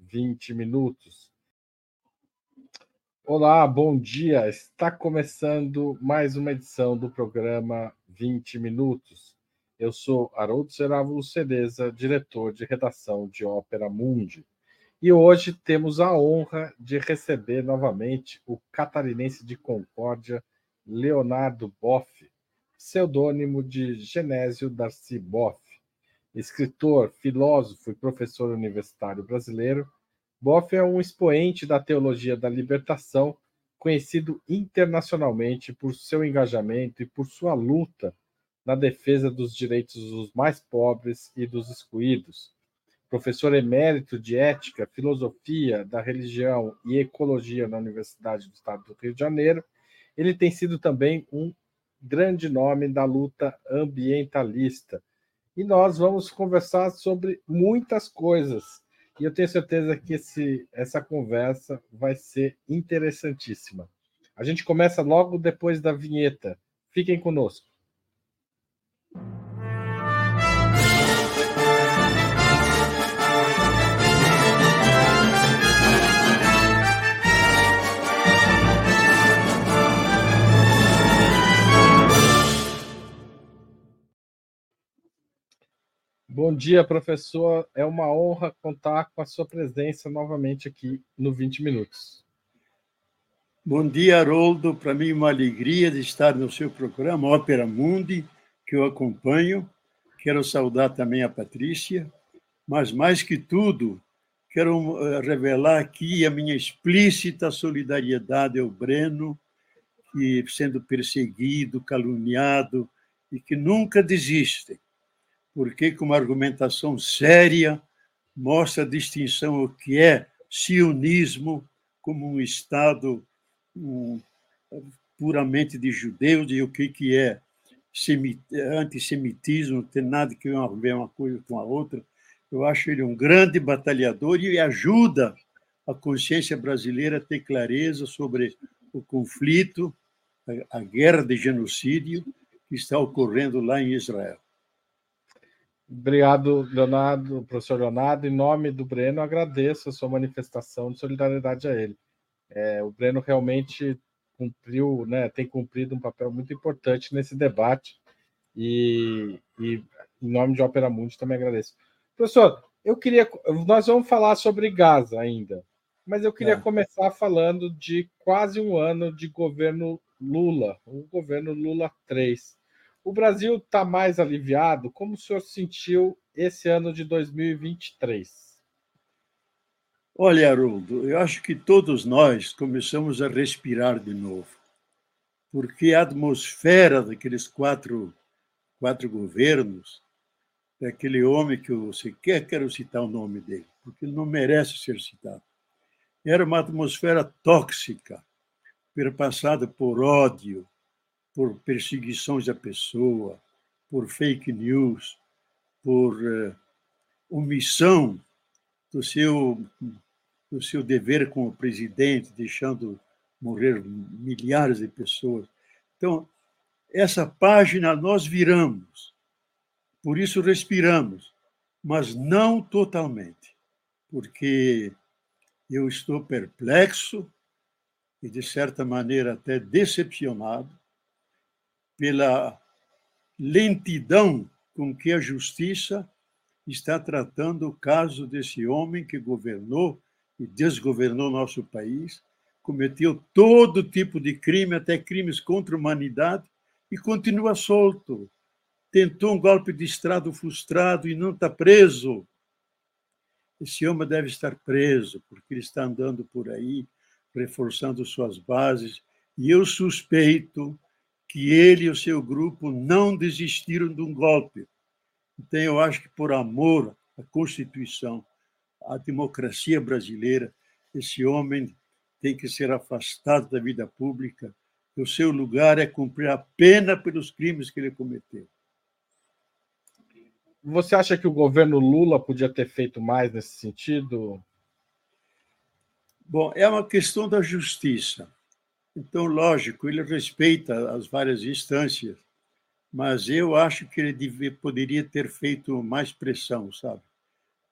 20 minutos. Olá, bom dia. Está começando mais uma edição do programa 20 minutos. Eu sou Haroldo Serávulo Cereza, diretor de redação de Ópera Mundi. E hoje temos a honra de receber novamente o catarinense de Concórdia, Leonardo Boff, pseudônimo de Genésio Darcy Boff. Escritor, filósofo e professor universitário brasileiro, Boff é um expoente da teologia da libertação, conhecido internacionalmente por seu engajamento e por sua luta na defesa dos direitos dos mais pobres e dos excluídos professor emérito de Ética, Filosofia da Religião e Ecologia na Universidade do Estado do Rio de Janeiro, ele tem sido também um grande nome da luta ambientalista. E nós vamos conversar sobre muitas coisas. E eu tenho certeza que esse, essa conversa vai ser interessantíssima. A gente começa logo depois da vinheta. Fiquem conosco. Bom dia, professor. É uma honra contar com a sua presença novamente aqui no 20 Minutos. Bom dia, Haroldo. Para mim, uma alegria de estar no seu programa Ópera Mundi, que eu acompanho. Quero saudar também a Patrícia, mas, mais que tudo, quero eh, revelar aqui a minha explícita solidariedade ao Breno, que sendo perseguido, caluniado e que nunca desiste porque, com uma argumentação séria, mostra a distinção o que é sionismo como um Estado um, puramente de judeus e o que, que é antissemitismo, não tem nada que ver uma coisa com a outra. Eu acho ele um grande batalhador e ajuda a consciência brasileira a ter clareza sobre o conflito, a guerra de genocídio que está ocorrendo lá em Israel. Obrigado, Leonardo, professor Leonardo. Em nome do Breno, agradeço a sua manifestação de solidariedade a ele. É, o Breno realmente cumpriu, né, tem cumprido um papel muito importante nesse debate e, e em nome de Opera Mundi também agradeço. Professor, eu queria, nós vamos falar sobre Gaza ainda, mas eu queria é. começar falando de quase um ano de governo Lula, o governo Lula 3. O Brasil está mais aliviado? Como o senhor sentiu esse ano de 2023? Olha, Haroldo, eu acho que todos nós começamos a respirar de novo, porque a atmosfera daqueles quatro, quatro governos, daquele homem que eu sequer quero citar o nome dele, porque ele não merece ser citado, era uma atmosfera tóxica, perpassada por ódio, por perseguições da pessoa, por fake news, por uh, omissão do seu, do seu dever como presidente, deixando morrer milhares de pessoas. Então, essa página nós viramos, por isso respiramos, mas não totalmente, porque eu estou perplexo e, de certa maneira, até decepcionado pela lentidão com que a justiça está tratando o caso desse homem que governou e desgovernou nosso país, cometeu todo tipo de crime, até crimes contra a humanidade, e continua solto. Tentou um golpe de Estado frustrado e não está preso. Esse homem deve estar preso, porque ele está andando por aí, reforçando suas bases, e eu suspeito que ele e o seu grupo não desistiram de um golpe. Então, eu acho que, por amor à Constituição, à democracia brasileira, esse homem tem que ser afastado da vida pública. O seu lugar é cumprir a pena pelos crimes que ele cometeu. Você acha que o governo Lula podia ter feito mais nesse sentido? Bom, é uma questão da justiça. Então, lógico, ele respeita as várias instâncias, mas eu acho que ele devia, poderia ter feito mais pressão, sabe?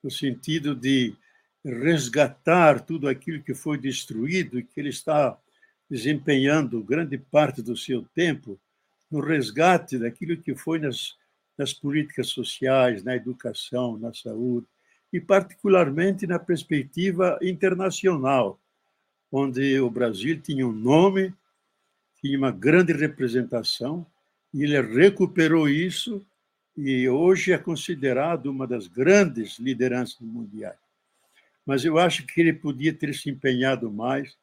No sentido de resgatar tudo aquilo que foi destruído e que ele está desempenhando grande parte do seu tempo no resgate daquilo que foi nas, nas políticas sociais, na educação, na saúde, e particularmente na perspectiva internacional, onde o Brasil tinha um nome, tinha uma grande representação, e ele recuperou isso e hoje é considerado uma das grandes lideranças mundiais. Mas eu acho que ele podia ter se empenhado mais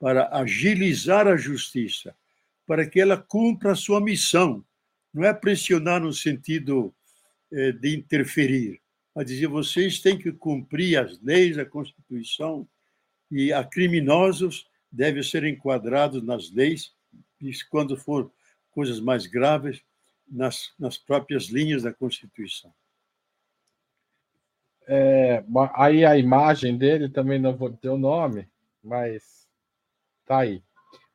para agilizar a justiça, para que ela cumpra a sua missão. Não é pressionar no sentido eh, de interferir, mas dizer vocês têm que cumprir as leis, a Constituição, e a criminosos devem ser enquadrados nas leis, e quando for coisas mais graves, nas, nas próprias linhas da Constituição. É, aí a imagem dele também não vou ter o nome, mas tá aí.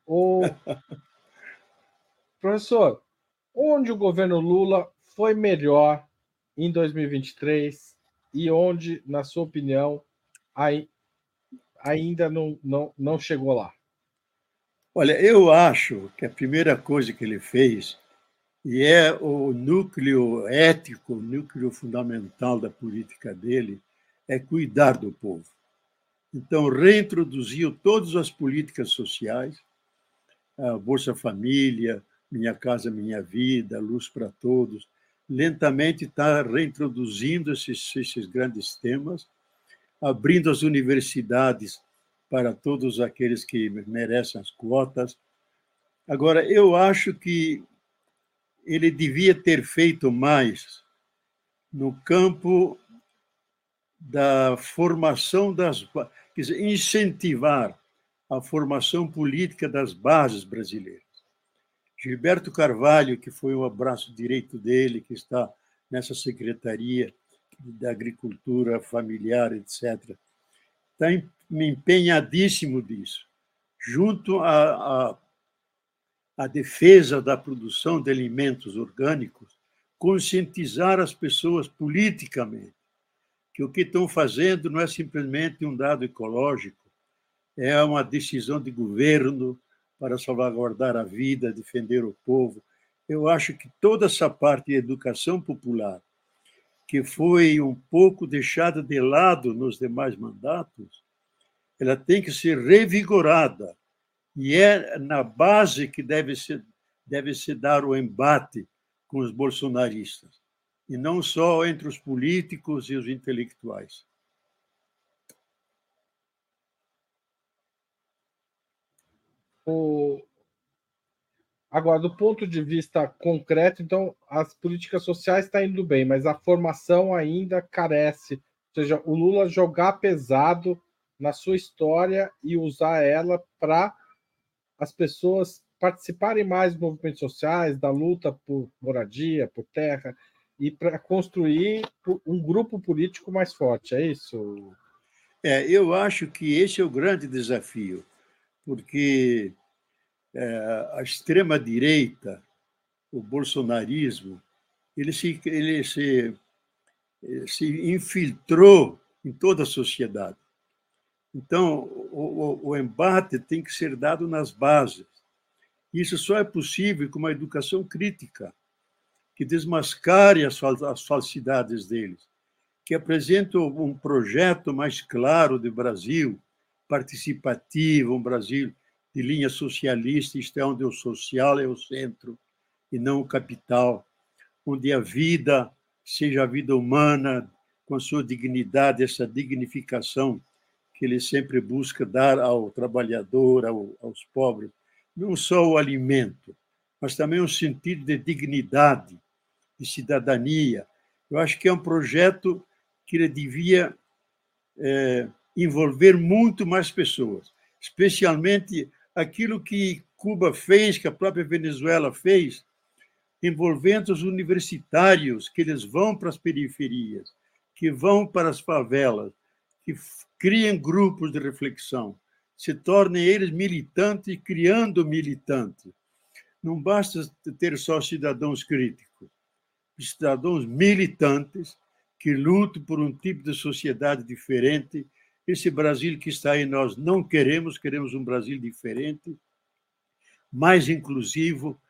O professor, onde o governo Lula foi melhor em 2023 e onde, na sua opinião, ainda não, não, não chegou lá? Olha, eu acho que a primeira coisa que ele fez e é o núcleo ético, o núcleo fundamental da política dele, é cuidar do povo. Então, reintroduziu todas as políticas sociais, a Bolsa Família, Minha Casa Minha Vida, Luz para Todos, lentamente está reintroduzindo esses, esses grandes temas, abrindo as universidades para todos aqueles que merecem as quotas. Agora, eu acho que ele devia ter feito mais no campo da formação das, quer dizer, incentivar a formação política das bases brasileiras. Gilberto Carvalho, que foi o abraço direito dele, que está nessa secretaria da agricultura familiar, etc., está empenhadíssimo disso, junto a, a a defesa da produção de alimentos orgânicos, conscientizar as pessoas politicamente que o que estão fazendo não é simplesmente um dado ecológico, é uma decisão de governo para salvaguardar a vida, defender o povo. Eu acho que toda essa parte de educação popular, que foi um pouco deixada de lado nos demais mandatos, ela tem que ser revigorada e é na base que deve se, deve se dar o embate com os bolsonaristas, e não só entre os políticos e os intelectuais. O... Agora, do ponto de vista concreto, então, as políticas sociais estão tá indo bem, mas a formação ainda carece. Ou seja, o Lula jogar pesado na sua história e usar ela para as pessoas participarem mais dos movimentos sociais, da luta por moradia, por terra, e para construir um grupo político mais forte, é isso? É, eu acho que esse é o grande desafio, porque é, a extrema-direita, o bolsonarismo, ele se, ele se, se infiltrou em toda a sociedade. Então, o, o, o embate tem que ser dado nas bases. Isso só é possível com uma educação crítica, que desmascare as, as falsidades deles, que apresente um projeto mais claro de Brasil, participativo, um Brasil de linha socialista, isto é, onde o social é o centro e não o capital, onde a vida seja a vida humana, com a sua dignidade, essa dignificação que ele sempre busca dar ao trabalhador, ao, aos pobres, não só o alimento, mas também um sentido de dignidade, de cidadania. Eu acho que é um projeto que ele devia é, envolver muito mais pessoas, especialmente aquilo que Cuba fez, que a própria Venezuela fez, envolvendo os universitários, que eles vão para as periferias, que vão para as favelas, que criem grupos de reflexão, se tornem eles militantes, criando militantes. Não basta ter só cidadãos críticos, cidadãos militantes que lutam por um tipo de sociedade diferente Esse Brasil que está aí nós não queremos, queremos um Brasil diferente, mais inclusivo,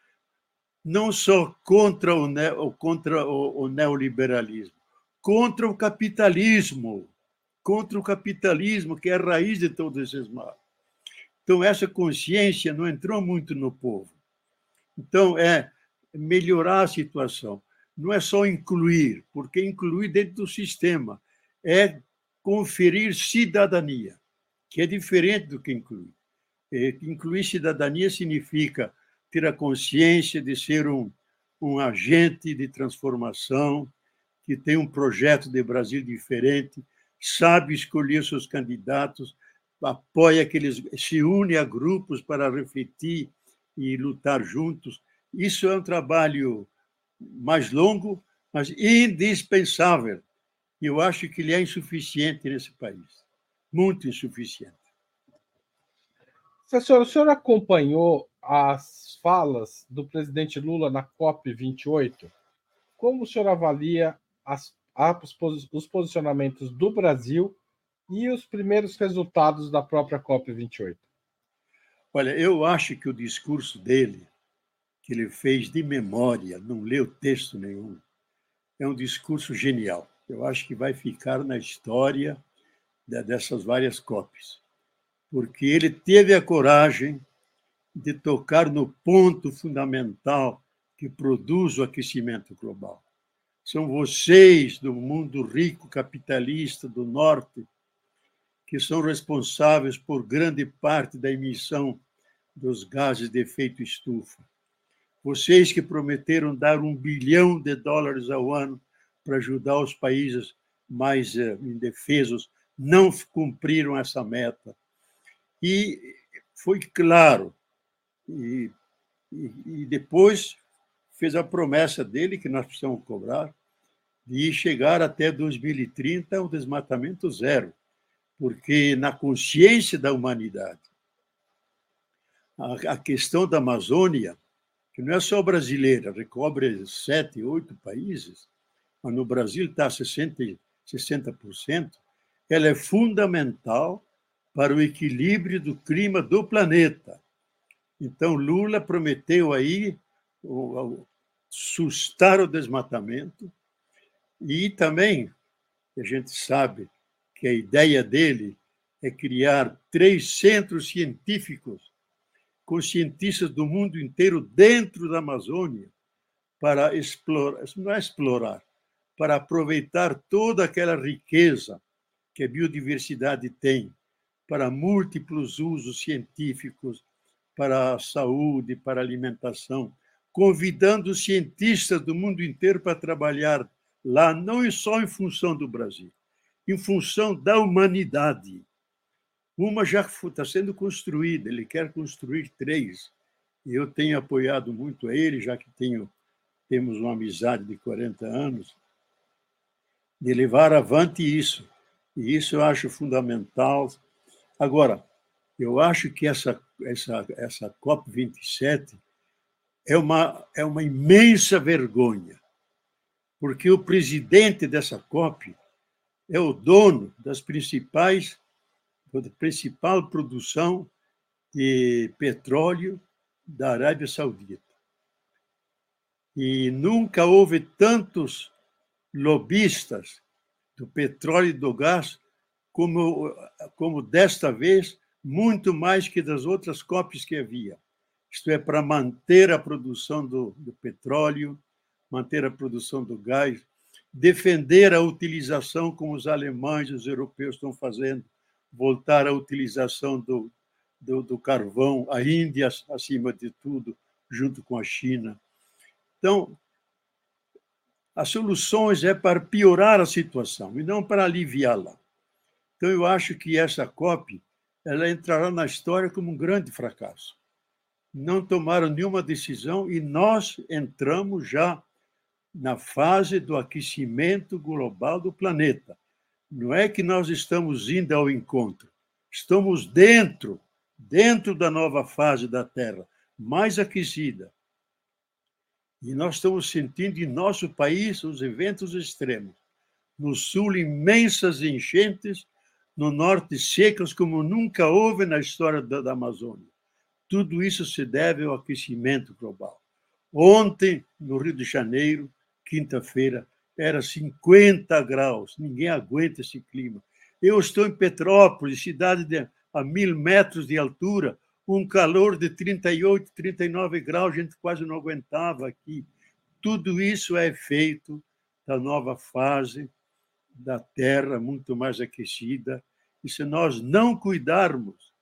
não só contra o, ne contra o, o neoliberalismo, contra o capitalismo, contra o capitalismo, que é a raiz de todos esses males. Então, essa consciência não entrou muito no povo. Então, é melhorar a situação. Não é só incluir, porque incluir dentro do sistema é conferir cidadania, que é diferente do que incluir. É, incluir cidadania significa ter a consciência de ser um, um agente de transformação, que tem um projeto de Brasil diferente, sabe escolher seus candidatos, apoia aqueles, se une a grupos para refletir e lutar juntos. Isso é um trabalho mais longo, mas indispensável. E eu acho que ele é insuficiente nesse país, muito insuficiente. Professor, o senhor acompanhou as falas do presidente Lula na COP28? Como o senhor avalia as, os posicionamentos do Brasil e os primeiros resultados da própria COP28? Olha, eu acho que o discurso dele, que ele fez de memória, não leu texto nenhum, é um discurso genial. Eu acho que vai ficar na história dessas várias COPs, porque ele teve a coragem de tocar no ponto fundamental que produz o aquecimento global. São vocês do mundo rico capitalista do norte que são responsáveis por grande parte da emissão dos gases de efeito estufa. Vocês que prometeram dar um bilhão de dólares ao ano para ajudar os países mais eh, indefesos, não cumpriram essa meta. E foi claro, e, e, depois fez a promessa dele, que nós precisamos cobrar, de chegar até 2030 ao desmatamento zero porque na consciência da humanidade, a, questão da Amazônia, que não é só brasileira, recobre sete, oito países, no Brasil está 60%, 60%, ela é fundamental para o equilíbrio do clima do planeta. Então, Lula prometeu aí sustar o desmatamento e também, a gente sabe, que a ideia dele é criar três centros científicos com cientistas do mundo inteiro dentro da Amazônia para explorar, não é explorar, para aproveitar toda aquela riqueza que a biodiversidade tem para múltiplos usos científicos, para a saúde, para a alimentação, convidando cientistas do mundo inteiro para trabalhar lá, não só em função do Brasil, em função da humanidade. Uma já está sendo construída, ele quer construir três. E eu tenho apoiado muito a ele, já que tenho, temos uma amizade de 40 anos, de levar avante isso. E isso eu acho fundamental. Agora, eu acho que essa, essa, essa COP27 é uma, é uma imensa vergonha, porque o presidente dessa COP é o dono das principais da principal produção de petróleo da Arábia Saudita. E nunca houve tantos lobistas do petróleo e do gás como, como desta vez, muito mais que das outras COPs que havia. Isto é, para manter a produção do, do petróleo, manter a produção do gás, defender a utilização, como os alemães e os europeus estão fazendo, voltar à utilização do, do, do carvão, a Índia, acima de tudo, junto com a China. Então, as soluções é para piorar a situação e não para aliviá-la. Então, eu acho que essa COP ela entrará na história como um grande fracasso. Não tomaram nenhuma decisão e nós entramos já na fase do aquecimento global do planeta. Não é que nós estamos indo ao encontro, estamos dentro, dentro da nova fase da Terra, mais aquecida. E nós estamos sentindo em nosso país os eventos extremos. No sul, imensas enchentes, no norte secas como nunca houve na história da, da Amazônia. Tudo isso se deve ao aquecimento global. Ontem, no Rio de Janeiro, quinta-feira, era 50 graus. Ninguém aguenta esse clima. Eu estou em Petrópolis, cidade de, a mil metros de altura, um calor de 38, 39 graus, a gente quase não aguentava aqui. Tudo isso é efeito da nova fase da Terra, muito mais aquecida. E se nós não cuidarmos,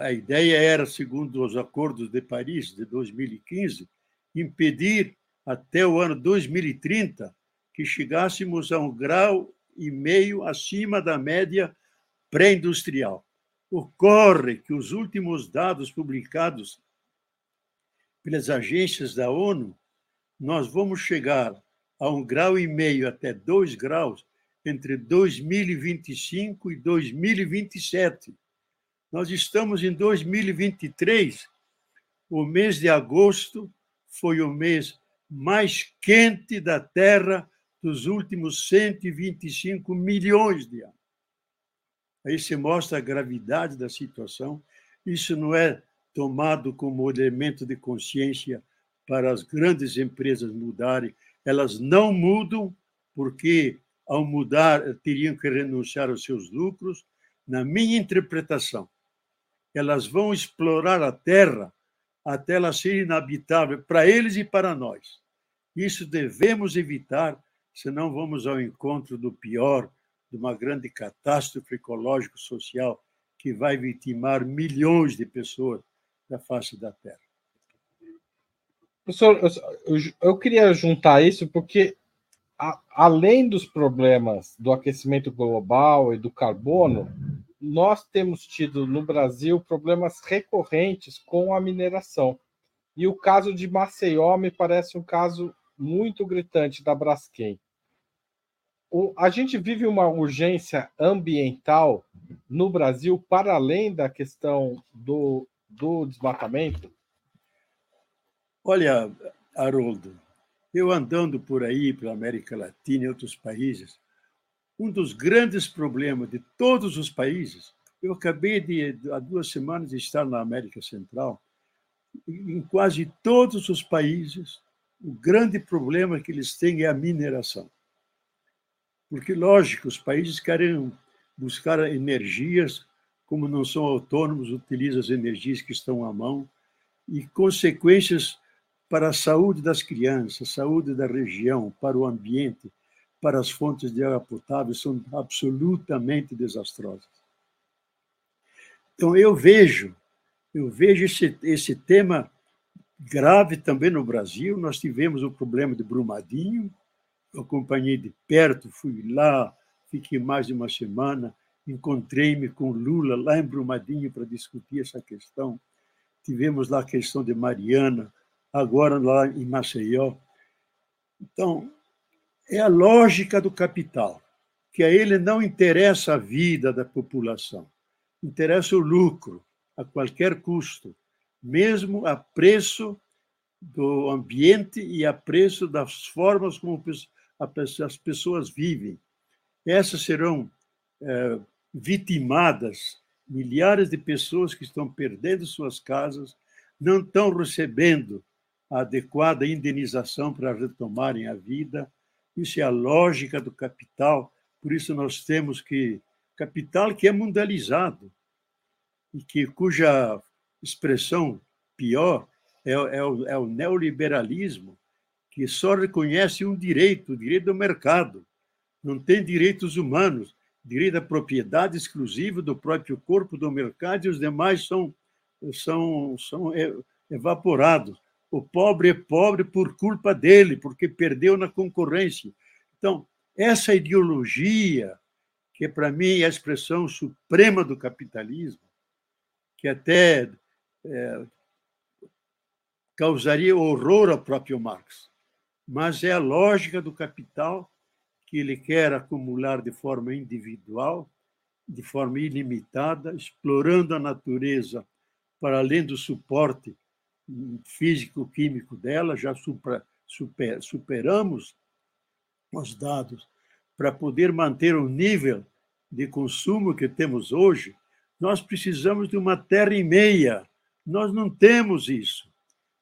a ideia era, segundo os acordos de Paris de 2015, impedir até o ano 2030 que chegássemos a um grau e meio acima da média pré-industrial. Ocorre que os últimos dados publicados pelas agências da ONU, nós vamos chegar a um grau e meio até dois graus entre 2025 e 2027. Nós estamos em 2023. O mês de agosto foi o mês mais quente da Terra dos últimos 125 milhões de anos. Aí se mostra a gravidade da situação. Isso não é tomado como elemento de consciência para as grandes empresas mudarem. Elas não mudam porque, ao mudar, teriam que renunciar aos seus lucros. Na minha interpretação, elas vão explorar a terra até ela ser inabitável para eles e para nós. Isso devemos evitar, senão vamos ao encontro do pior, de uma grande catástrofe ecológico-social que vai vitimar milhões de pessoas da face da Terra. Professor, eu, queria juntar isso porque, além dos problemas do aquecimento global e do carbono, nós temos tido no Brasil problemas recorrentes com a mineração. E o caso de Maceió me parece um caso muito gritante da Braskem. O, a gente vive uma urgência ambiental no Brasil para além da questão do, do desmatamento? Olha, Haroldo, eu andando por aí, pela América Latina e outros países, um dos grandes problemas de todos os países, eu acabei de, há duas semanas, de estar na América Central, em quase todos os países, o grande problema que eles têm é a mineração. Porque, lógico, os países querem buscar energias, como não são autônomos, utilizam as energias que estão à mão, e consequências para a saúde das crianças, saúde da região, para o ambiente, para as fontes de água potável são absolutamente desastrosas. Então eu vejo, eu vejo esse, esse tema grave também no Brasil. Nós tivemos o problema de Brumadinho, acompanhei de perto, fui lá, fiquei mais de uma semana, encontrei-me com Lula lá em Brumadinho para discutir essa questão. Tivemos lá a questão de Mariana, agora lá em Maceió. Então, é a lógica do capital, que a ele não interessa a vida da população, interessa o lucro a qualquer custo, mesmo a preço do ambiente e a preço das formas como as pessoas vivem. Essas serão é, vitimadas, milhares de pessoas que estão perdendo suas casas, não estão recebendo a adequada indenização para retomarem a vida, isso é a lógica do capital, por isso nós temos que capital que é mundializado e que cuja expressão pior é, é, o, é o neoliberalismo, que só reconhece um direito, o direito do mercado, não tem direitos humanos, direito à propriedade exclusiva do próprio corpo do mercado e os demais são são são evaporados. O pobre é pobre por culpa dele, porque perdeu na concorrência. Então, essa ideologia, que para mim é a expressão suprema do capitalismo, que até é, causaria horror ao próprio Marx, mas é a lógica do capital que ele quer acumular de forma individual, de forma ilimitada, explorando a natureza para além do suporte físico-químico dela, já super, super, superamos os dados para poder manter um nível de consumo que temos hoje, nós precisamos de uma terra e meia. Nós não temos isso.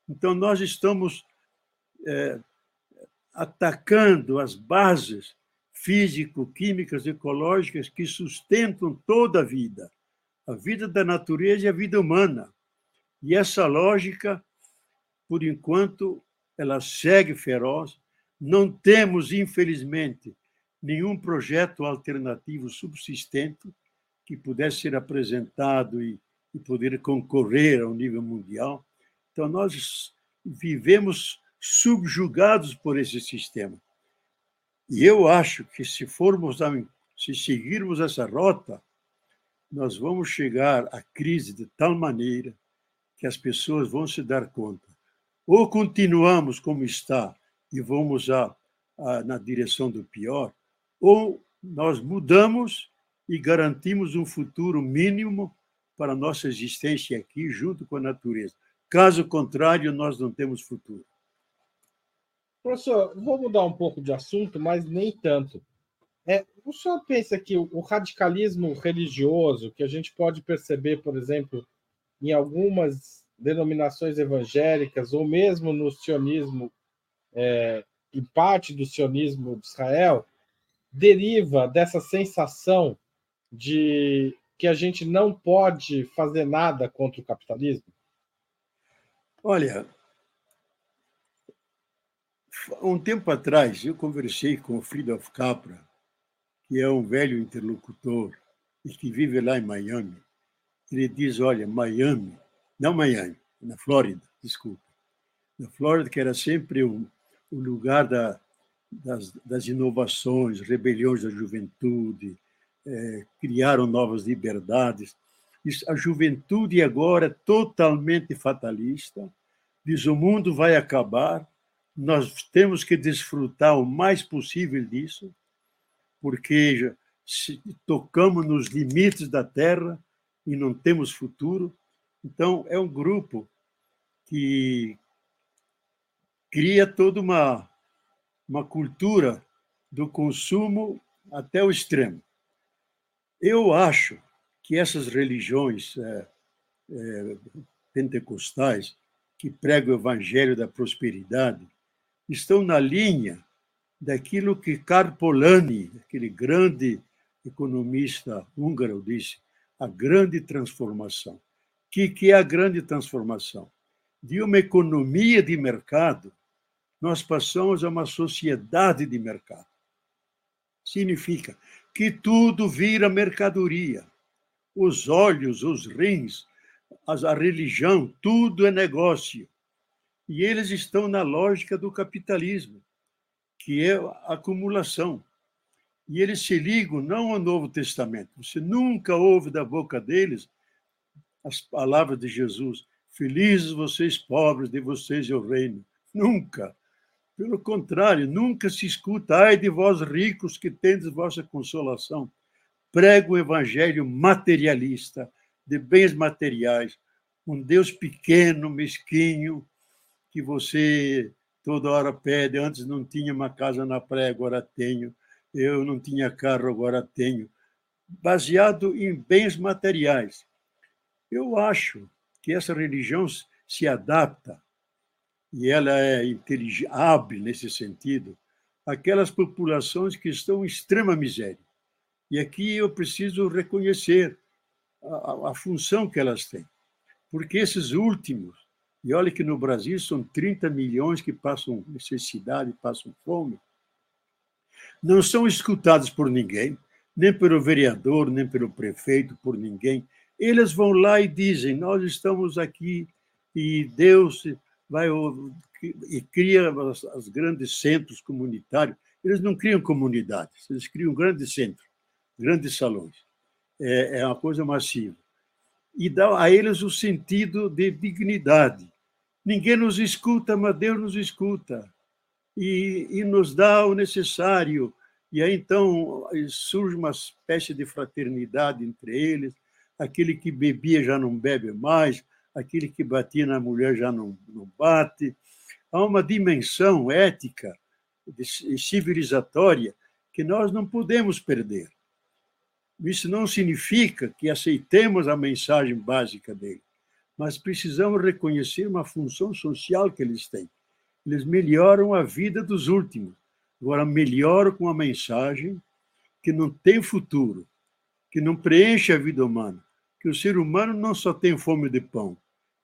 Então, nós estamos é, atacando as bases físico-químicas, ecológicas que sustentam toda a vida, a vida da natureza e a vida humana. E essa lógica, por enquanto, ela segue feroz. Não temos, infelizmente, nenhum projeto alternativo subsistente que pudesse ser apresentado e, e poder concorrer ao nível mundial. Então, nós vivemos subjugados por esse sistema. E eu acho que se formos a, se seguirmos essa rota, nós vamos chegar à crise de tal maneira que as pessoas vão se dar conta. Ou continuamos como está e vamos a, a, na direção do pior, ou nós mudamos e garantimos um futuro mínimo para a nossa existência aqui, junto com a natureza. Caso contrário, nós não temos futuro. Professor, vou mudar um pouco de assunto, mas nem tanto. É, o senhor pensa que o radicalismo religioso, que a gente pode perceber, por exemplo, em algumas denominações evangélicas, ou mesmo no sionismo, é, em parte do sionismo de Israel, deriva dessa sensação de que a gente não pode fazer nada contra o capitalismo? Olha, um tempo atrás, eu conversei com o Friedhof Capra, que é um velho interlocutor e que vive lá em Miami. Ele diz: Olha, Miami, não Miami, na Flórida, desculpa. Na Flórida, que era sempre o, o lugar da, das, das, inovações, rebeliões da juventude, é, criaram novas liberdades. A juventude agora é totalmente fatalista, diz: o mundo vai acabar nós temos que desfrutar o mais possível disso, porque tocamos nos limites da Terra e não temos futuro. Então, é um grupo que cria toda uma, uma cultura do consumo até o extremo. Eu acho que essas religiões é, é, pentecostais que pregam o evangelho da prosperidade estão na linha daquilo que Karpolani, aquele grande economista húngaro, disse, a grande transformação. O que, que é a grande transformação? De uma economia de mercado, nós passamos a uma sociedade de mercado. Significa que tudo vira mercadoria. Os olhos, os rins, a religião, tudo é negócio. E eles estão na lógica do capitalismo, que é acumulação. E eles se ligam não ao Novo Testamento. Você nunca ouve da boca deles as palavras de Jesus: Felizes vocês pobres, de vocês é o reino. Nunca. Pelo contrário, nunca se escuta, ai de vós ricos que tendes vossa consolação. Prega o evangelho materialista, de bens materiais, um Deus pequeno, mesquinho, que você toda hora pede. Antes não tinha uma casa na praia, agora tenho. Eu não tinha carro, agora tenho. Baseado em bens materiais. Eu acho que essa religião se adapta, e ela é hábil nesse sentido, aquelas populações que estão em extrema miséria. E aqui eu preciso reconhecer a, a função que elas têm. Porque esses últimos e olha que no Brasil são 30 milhões que passam necessidade, passam fome. Não são escutados por ninguém, nem pelo vereador, nem pelo prefeito, por ninguém. Eles vão lá e dizem: Nós estamos aqui e Deus vai e cria os grandes centros comunitários. Eles não criam comunidades, eles criam grandes centros, grandes salões. É, é uma coisa massiva. E dá a eles o sentido de dignidade. Ninguém nos escuta, mas Deus nos escuta e, e nos dá o necessário. E aí então surge uma espécie de fraternidade entre eles. Aquele que bebia já não bebe mais, aquele que batia na mulher já não, não bate. Há uma dimensão ética, e civilizatória, que nós não podemos perder. Isso não significa que aceitemos a mensagem básica dele, mas precisamos reconhecer uma função social que eles têm. Eles melhoram a vida dos últimos. Agora, melhoram com a mensagem que não tem futuro, que não preenche a vida humana, que o ser humano não só tem fome de pão,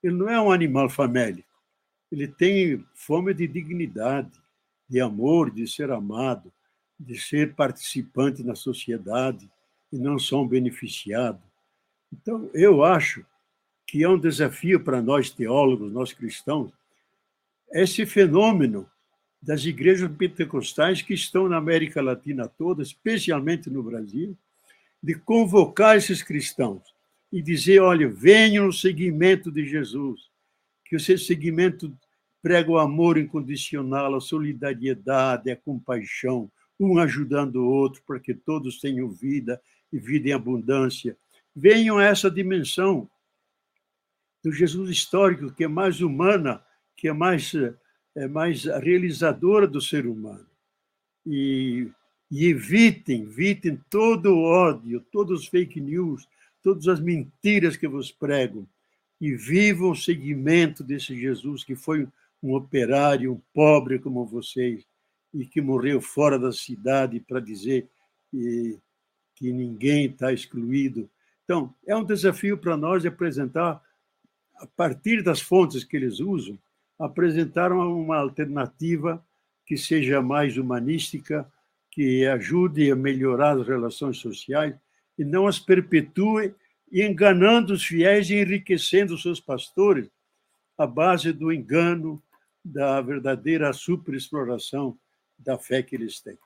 ele não é um animal famélico, ele tem fome de dignidade, de amor, de ser amado, de ser participante na sociedade e não só um beneficiado. Então, eu acho que é um desafio para nós teólogos, nós cristãos, esse fenômeno das igrejas pentecostais que estão na América Latina toda, especialmente no Brasil, de convocar esses cristãos e dizer: olha, venham no seguimento de Jesus, que o seu seguimento prega o amor incondicional, a solidariedade, a compaixão, um ajudando o outro para que todos tenham vida e vida em abundância. Venham a essa dimensão do Jesus histórico, que é mais humana, que é mais, é mais realizadora do ser humano. E, e evitem, evitem todo o ódio, todos os fake news, todas as mentiras que vos pregam, e vivam o seguimento desse Jesus que foi um operário, um pobre como vocês, e que morreu fora da cidade para dizer que, que ninguém está excluído. Então, é um desafio para nós apresentar, a partir das fontes que eles usam, apresentar uma alternativa que seja mais humanística, que ajude a melhorar as relações sociais e não as perpetue enganando os fiéis e enriquecendo seus pastores à base do engano, da verdadeira superexploração da fé que eles têm.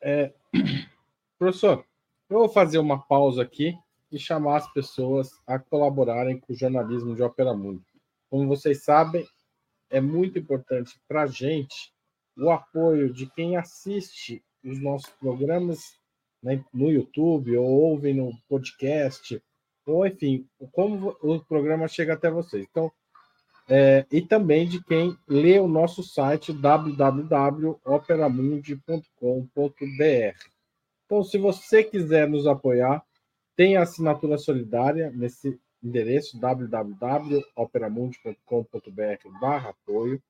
É, professor, eu vou fazer uma pausa aqui e chamar as pessoas a colaborarem com o jornalismo de Ópera Mundo. Como vocês sabem, é muito importante para a gente o apoio de quem assiste os nossos programas né, no YouTube ou ouvem no podcast ou enfim, como o programa chega até vocês. Então, é, e também de quem lê o nosso site www.operamundi.com.br. Então, se você quiser nos apoiar, tem a assinatura solidária nesse endereço www.operamundi.com.br/apoio.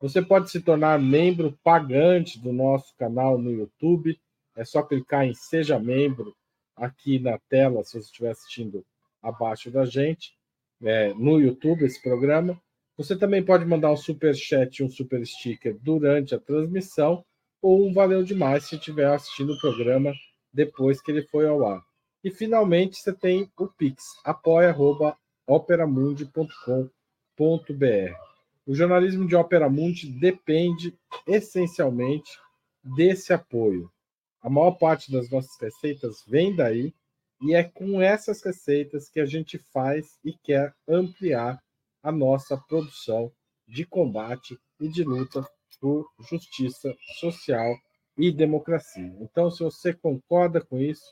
Você pode se tornar membro pagante do nosso canal no YouTube. É só clicar em Seja Membro aqui na tela, se você estiver assistindo abaixo da gente, é, no YouTube, esse programa. Você também pode mandar um super chat e um super sticker durante a transmissão, ou um valeu demais se estiver assistindo o programa depois que ele foi ao ar. E finalmente você tem o Pix, apoia.operamundi.com.br. O jornalismo de Ópera Mundi depende essencialmente desse apoio. A maior parte das nossas receitas vem daí e é com essas receitas que a gente faz e quer ampliar a nossa produção de combate e de luta por justiça social e democracia. Então, se você concorda com isso,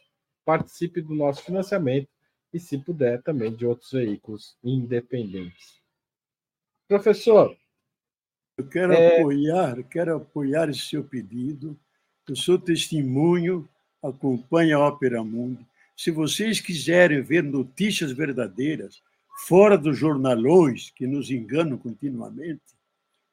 participe do nosso financiamento e, se puder, também de outros veículos independentes. Professor. Eu quero é... apoiar, quero apoiar esse seu pedido. Eu sou testemunho, acompanho a Ópera Mundo se vocês quiserem ver notícias verdadeiras, fora dos jornalões que nos enganam continuamente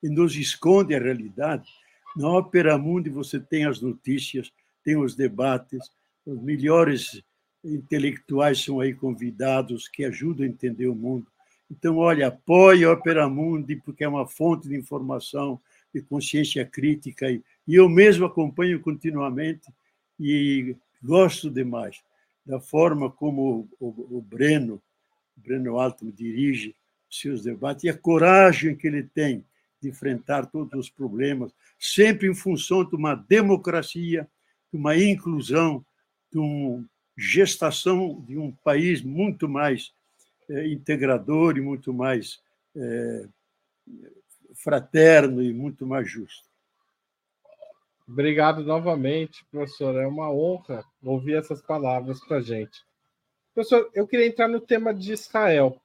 e nos escondem a realidade, na Ópera Mundi você tem as notícias, tem os debates, os melhores intelectuais são aí convidados que ajudam a entender o mundo. Então, olha, apoie a Opera Mundi, porque é uma fonte de informação, de consciência crítica, e eu mesmo acompanho continuamente e gosto demais da forma como o, o Breno, Breno Altman dirige seus debates e a coragem que ele tem de enfrentar todos os problemas, sempre em função de uma democracia, de uma inclusão, de uma gestação de um país muito mais é, integrador e muito mais é, fraterno e muito mais justo. Obrigado novamente, professor. É uma honra ouvir essas palavras para a gente. Professor, eu queria entrar no tema de Israel.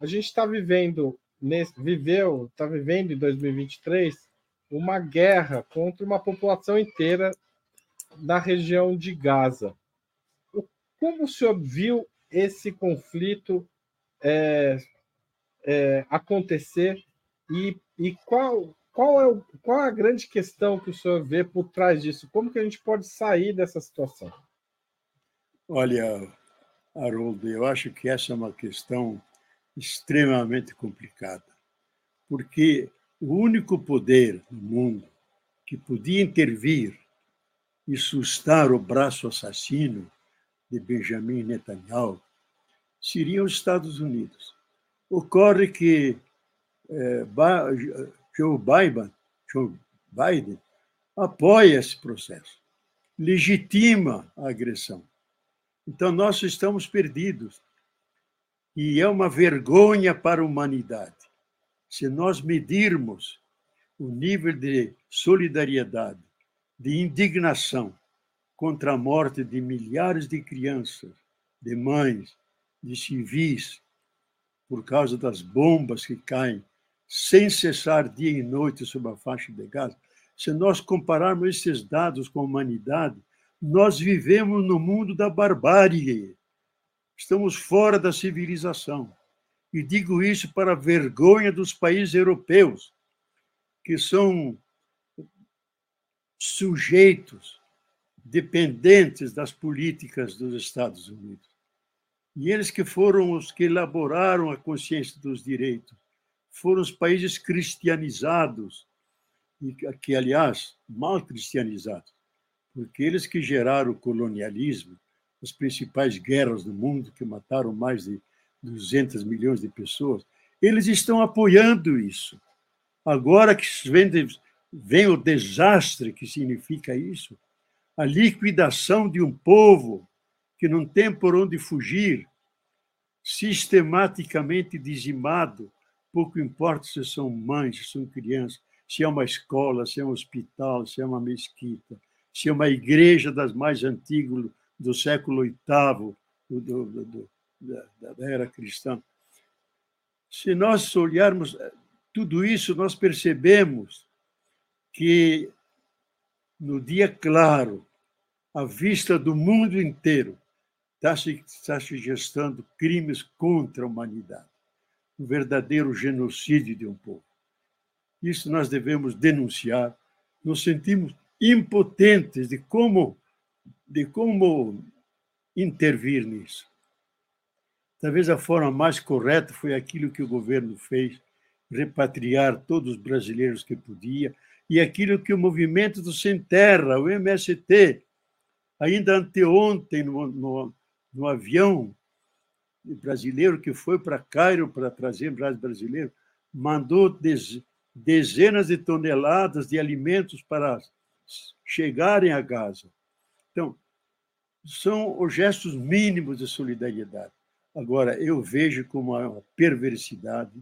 A gente está vivendo, nesse, viveu, está vivendo em 2023 uma guerra contra uma população inteira na região de Gaza. Como o senhor viu esse conflito é, é, acontecer e, e qual, qual, é o, qual é a grande questão que o senhor vê por trás disso? Como que a gente pode sair dessa situação? Olha, Haroldo, eu acho que essa é uma questão extremamente complicada, porque o único poder no mundo que podia intervir e sustar o braço assassino de Benjamin Netanyahu seriam os Estados Unidos. Ocorre que Biden, Joe Biden apoia esse processo, legitima a agressão. Então, nós estamos perdidos. E é uma vergonha para a humanidade. Se nós medirmos o nível de solidariedade, de indignação contra a morte de milhares de crianças, de mães, de civis, por causa das bombas que caem sem cessar dia e noite sobre a faixa de Gaza, se nós compararmos esses dados com a humanidade, nós vivemos no mundo da barbárie. Estamos fora da civilização. E digo isso para vergonha dos países europeus, que são sujeitos, dependentes das políticas dos Estados Unidos. E eles que foram os que elaboraram a consciência dos direitos, foram os países cristianizados, que, aliás, mal cristianizados, porque eles que geraram o colonialismo, as principais guerras do mundo, que mataram mais de 200 milhões de pessoas, eles estão apoiando isso. Agora que vem, vem o desastre que significa isso, a liquidação de um povo que não tem por onde fugir, sistematicamente dizimado, pouco importa se são mães, se são crianças, se é uma escola, se é um hospital, se é uma mesquita, se é uma igreja das mais antigas do século VIII, da, da era cristã. Se nós olharmos eh, tudo isso, nós percebemos que no dia claro, à vista do mundo inteiro, está se, está se gestando crimes contra a humanidade, um verdadeiro genocídio de um povo. Isso nós devemos denunciar. Nos sentimos impotentes de como de como intervir nisso. Talvez a forma mais correta foi aquilo que o governo fez, repatriar todos os brasileiros que podia, e aquilo que o movimento do Sem Terra, o MST, ainda anteontem, no, no, no avião brasileiro que foi para Cairo para trazer brasileiro, mandou dezenas de toneladas de alimentos para chegarem a Gaza. Então, são os gestos mínimos de solidariedade. Agora, eu vejo como uma perversidade.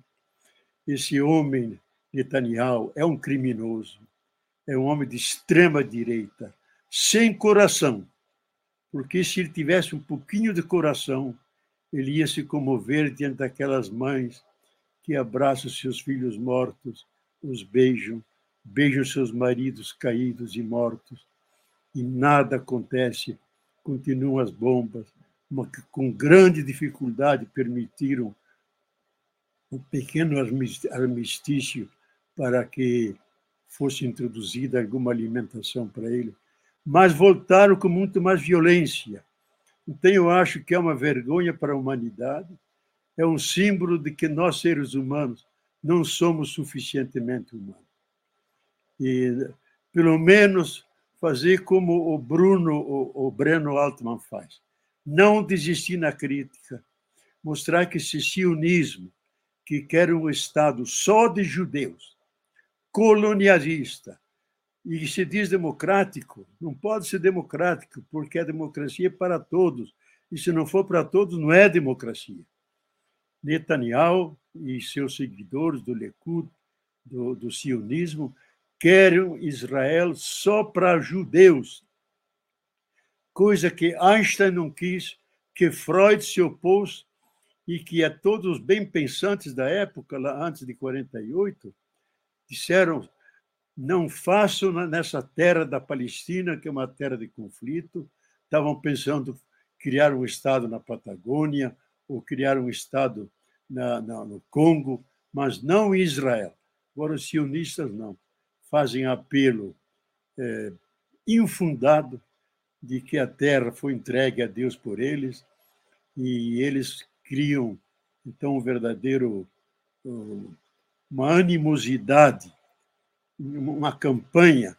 Esse homem, Netanyahu, é um criminoso, é um homem de extrema direita, sem coração. Porque se ele tivesse um pouquinho de coração, ele ia se comover diante daquelas mães que abraçam seus filhos mortos, os beijam, beijam seus maridos caídos e mortos, e nada acontece, continuam as bombas, que com grande dificuldade permitiram um pequeno armistício para que fosse introduzida alguma alimentação para ele, mas voltaram com muito mais violência. Então, eu acho que é uma vergonha para a humanidade, é um símbolo de que nós, seres humanos, não somos suficientemente humanos. E, pelo menos, fazer como o Bruno, o, o Breno Altman faz. Não desistir na crítica. Mostrar que esse sionismo, que quer um Estado só de judeus, colonialista, e se diz democrático, não pode ser democrático, porque a democracia é para todos. E se não for para todos, não é democracia. Netanyahu e seus seguidores do Likud, do, do sionismo, querem Israel só para judeus, coisa que Einstein não quis, que Freud se opôs e que a todos os bem pensantes da época, lá antes de 48, disseram não façam nessa terra da Palestina, que é uma terra de conflito. Estavam pensando criar um Estado na Patagônia ou criar um Estado na, na, no Congo, mas não em Israel. Agora, os sionistas não. Fazem apelo é, infundado de que a terra foi entregue a Deus por eles e eles criam, então, um verdadeiro uma animosidade, uma campanha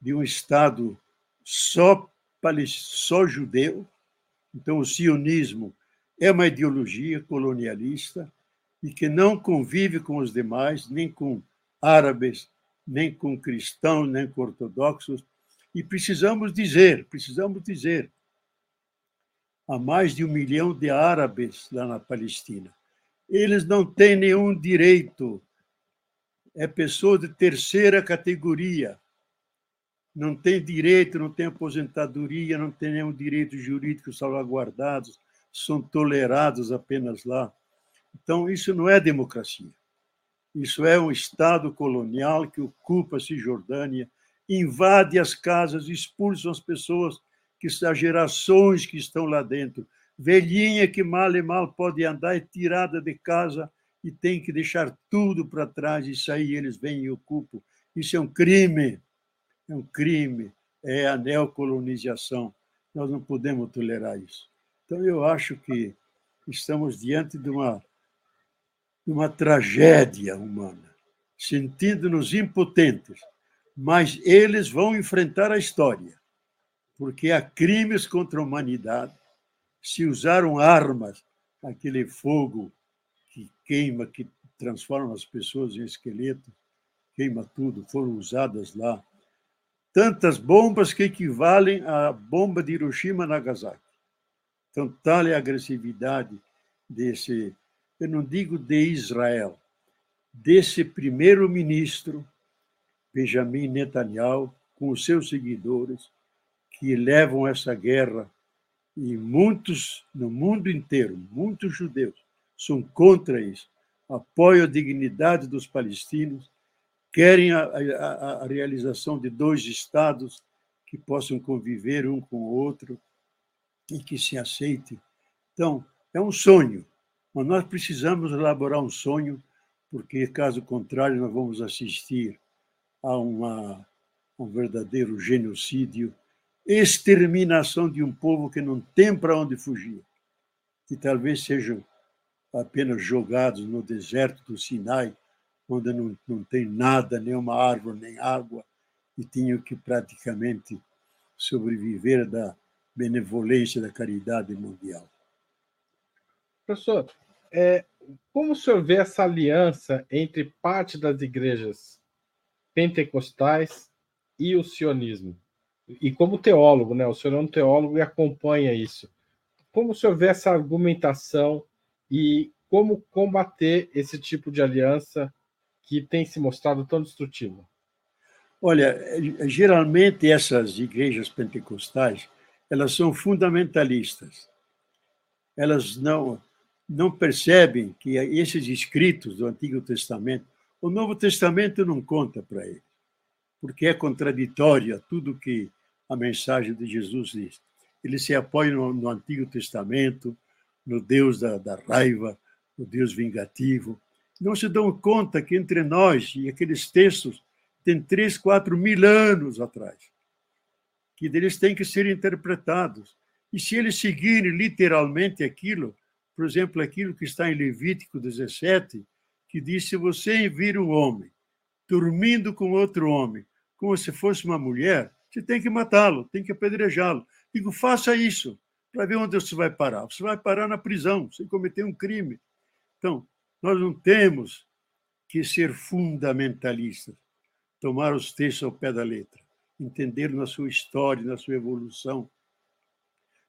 de um Estado só, só judeu. Então, o sionismo é uma ideologia colonialista e que não convive com os demais, nem com árabes, nem com cristãos, nem com ortodoxos. E precisamos dizer, precisamos dizer, há mais de um milhão de árabes lá na Palestina. Eles não têm nenhum direito. É pessoa de terceira categoria. Não tem direito, não tem aposentadoria, não tem nenhum direito jurídico salvaguardados, são tolerados apenas lá. Então, isso não é democracia. Isso é um Estado colonial que ocupa a Cisjordânia, invade as casas, expulsa as pessoas, que as gerações que estão lá dentro. Velhinha que mal e mal pode andar é tirada de casa e tem que deixar tudo para trás e sair, eles vêm e ocupam. Isso é um crime, é um crime, é a neocolonização. Nós não podemos tolerar isso. Então, eu acho que estamos diante de uma uma tragédia humana, sentindo-nos impotentes, mas eles vão enfrentar a história, porque há crimes contra a humanidade. Se usaram armas, aquele fogo que queima, que transforma as pessoas em esqueletos, queima tudo, foram usadas lá. Tantas bombas que equivalem à bomba de Hiroshima e Nagasaki. Então, tal é a agressividade desse eu não digo de Israel, desse primeiro-ministro, Benjamin Netanyahu, com os seus seguidores, que levam essa guerra, e muitos no mundo inteiro, muitos judeus, são contra isso, apoiam a dignidade dos palestinos, querem a, a, a realização de dois estados que possam conviver um com o outro e que se aceitem. Então, é um sonho, mas nós precisamos elaborar um sonho, porque, caso contrário, nós vamos assistir a uma, um verdadeiro genocídio, exterminação de um povo que não tem para onde fugir, que talvez sejam apenas jogados no deserto do Sinai, onde não, não tem nada, nenhuma árvore, nem água, e tinham que praticamente sobreviver da benevolência da caridade mundial. Professor, é, como o senhor vê essa aliança entre parte das igrejas pentecostais e o sionismo? E como teólogo, né? O senhor é um teólogo e acompanha isso. Como o senhor vê essa argumentação e como combater esse tipo de aliança que tem se mostrado tão destrutiva? Olha, geralmente essas igrejas pentecostais, elas são fundamentalistas. Elas não não percebem que esses escritos do Antigo Testamento, o Novo Testamento não conta para eles, porque é contraditório a tudo que a mensagem de Jesus diz. Eles se apoiam no, no Antigo Testamento, no Deus da, da raiva, no Deus vingativo. Não se dão conta que entre nós e aqueles textos tem três, quatro mil anos atrás, que eles têm que ser interpretados. E se eles seguirem literalmente aquilo, por exemplo, aquilo que está em Levítico 17, que diz: se você vir um homem dormindo com outro homem, como se fosse uma mulher, você tem que matá-lo, tem que apedrejá-lo. Digo, faça isso, para ver onde você vai parar. Você vai parar na prisão, você cometeu um crime. Então, nós não temos que ser fundamentalistas, tomar os textos ao pé da letra, entender na sua história, na sua evolução,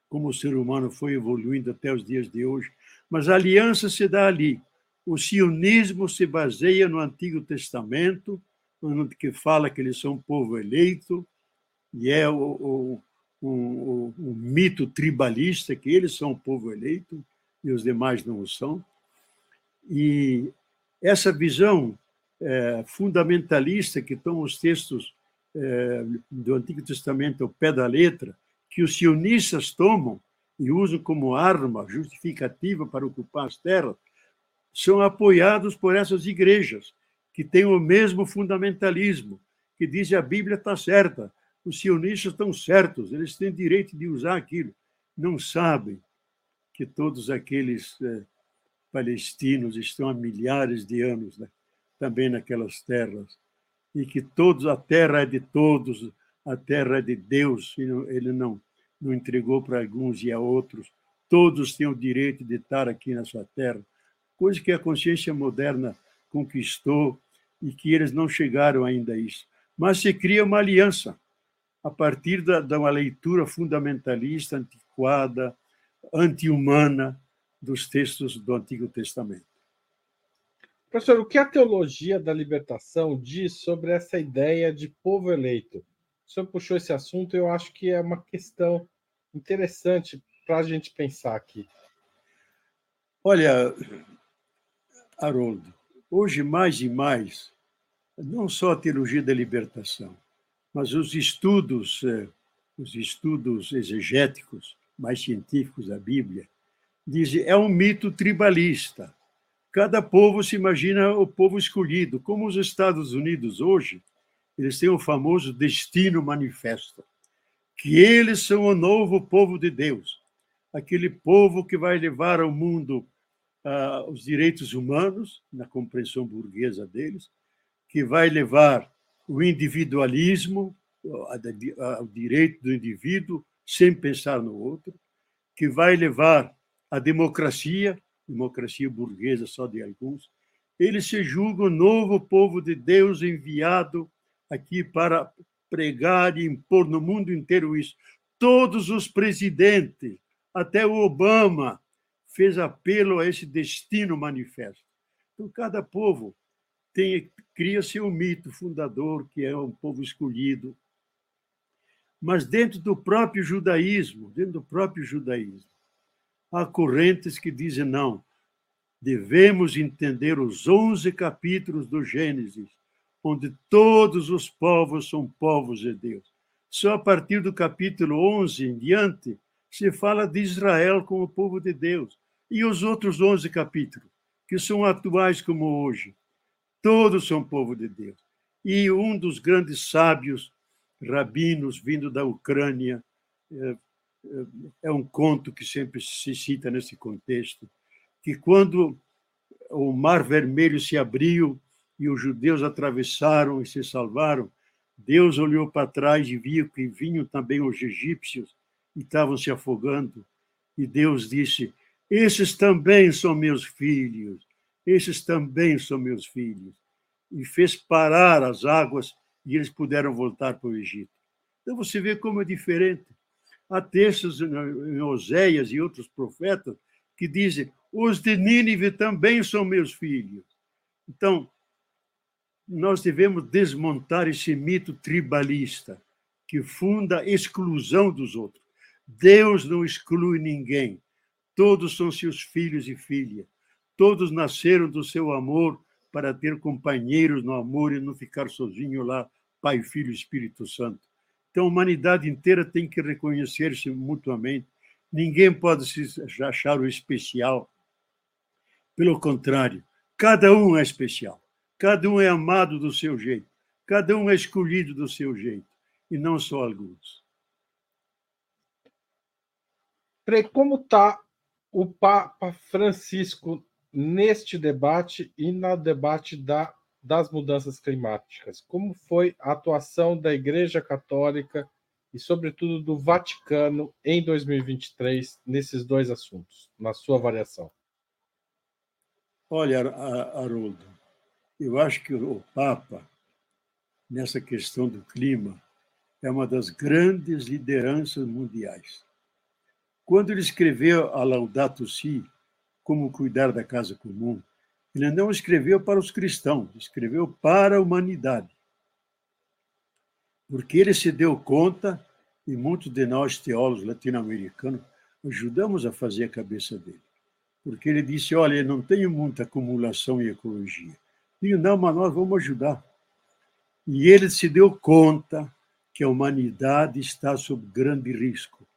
como o ser humano foi evoluindo até os dias de hoje. Mas a aliança se dá ali. O sionismo se baseia no Antigo Testamento, que fala que eles são um povo eleito, e é o, o, o, o mito tribalista, que eles são um povo eleito e os demais não o são. E essa visão é, fundamentalista que tomam os textos é, do Antigo Testamento ao pé da letra, que os sionistas tomam e usam como arma justificativa para ocupar as terras, são apoiados por essas igrejas que têm o mesmo fundamentalismo, que dizem a Bíblia está certa, os sionistas estão certos, eles têm direito de usar aquilo. Não sabem que todos aqueles é, palestinos estão há milhares de anos né, também naquelas terras e que todos a terra é de todos, a terra de Deus, ele não não entregou para alguns e a outros. Todos têm o direito de estar aqui nessa terra, coisa que a consciência moderna conquistou e que eles não chegaram ainda a isso. Mas se cria uma aliança a partir da, de uma leitura fundamentalista, antiquada, anti-humana dos textos do Antigo Testamento. Professor, o que a teologia da libertação diz sobre essa ideia de povo eleito? O senhor puxou esse assunto eu acho que é uma questão interessante para a gente pensar aqui. Olha, Haroldo, hoje mais e mais, não só a teologia da libertação, mas os estudos, eh, os estudos exegéticos mais científicos da Bíblia, dizem é um mito tribalista. Cada povo se imagina o povo escolhido, como os Estados Unidos hoje, eles têm o famoso destino manifesto, que eles são o novo povo de Deus, aquele povo que vai levar ao mundo uh, os direitos humanos, na compreensão burguesa deles, que vai levar o individualismo, o direito do indivíduo, sem pensar no outro, que vai levar a democracia, democracia burguesa só de alguns, eles se julgam o novo povo de Deus enviado aqui para pregar e impor no mundo inteiro isso. Todos os presidentes, até o Obama, fez apelo a esse destino manifesto. Então, cada povo tem cria seu mito fundador, que é um povo escolhido. Mas dentro do próprio judaísmo, dentro do próprio judaísmo, há correntes que dizem não, devemos entender os 11 capítulos do Gênesis onde todos os povos são povos de Deus. Só a partir do capítulo 11 em diante se fala de Israel como povo de Deus. E os outros 11 capítulos, que são atuais como hoje, todos são povo de Deus. E um dos grandes sábios, rabinos, vindo da Ucrânia, é, é, é um conto que sempre se cita nesse contexto, que quando o Mar Vermelho se abriu e os judeus atravessaram e se salvaram, Deus olhou para trás e viu que vinham também os egípcios e estavam se afogando. E Deus disse: Esses também são meus filhos, esses também são meus filhos. E fez parar as águas e eles puderam voltar para o Egito. Então você vê como é diferente. Há textos em Oséias e outros profetas que dizem: Os de Nínive também são meus filhos. Então, nós devemos desmontar esse mito tribalista que funda a exclusão dos outros. Deus não exclui ninguém. Todos são seus filhos e filhas. Todos nasceram do seu amor para ter companheiros no amor e não ficar sozinho lá, Pai, Filho e Espírito Santo. Então, a humanidade inteira tem que reconhecer-se mutuamente. Ninguém pode se achar o especial. Pelo contrário, cada um é especial. Cada um é amado do seu jeito, cada um é escolhido do seu jeito, e não só alguns. Como está o Papa Francisco neste debate e no debate da, das mudanças climáticas? Como foi a atuação da Igreja Católica e, sobretudo, do Vaticano em 2023 nesses dois assuntos, na sua avaliação? Olha, Haroldo, eu acho que o Papa, nessa questão do clima, é uma das grandes lideranças mundiais. Quando ele escreveu a Laudato Si, como cuidar da casa comum, ele não escreveu para os cristãos, escreveu para a humanidade. Porque ele se deu conta, e muitos de nós, teólogos latino-americanos, ajudamos a fazer a cabeça dele. Porque ele disse: Olha, eu não tenho muita acumulação em ecologia Digo, não, mas nós vamos ajudar. E ele se deu conta que a humanidade está sob grande risco,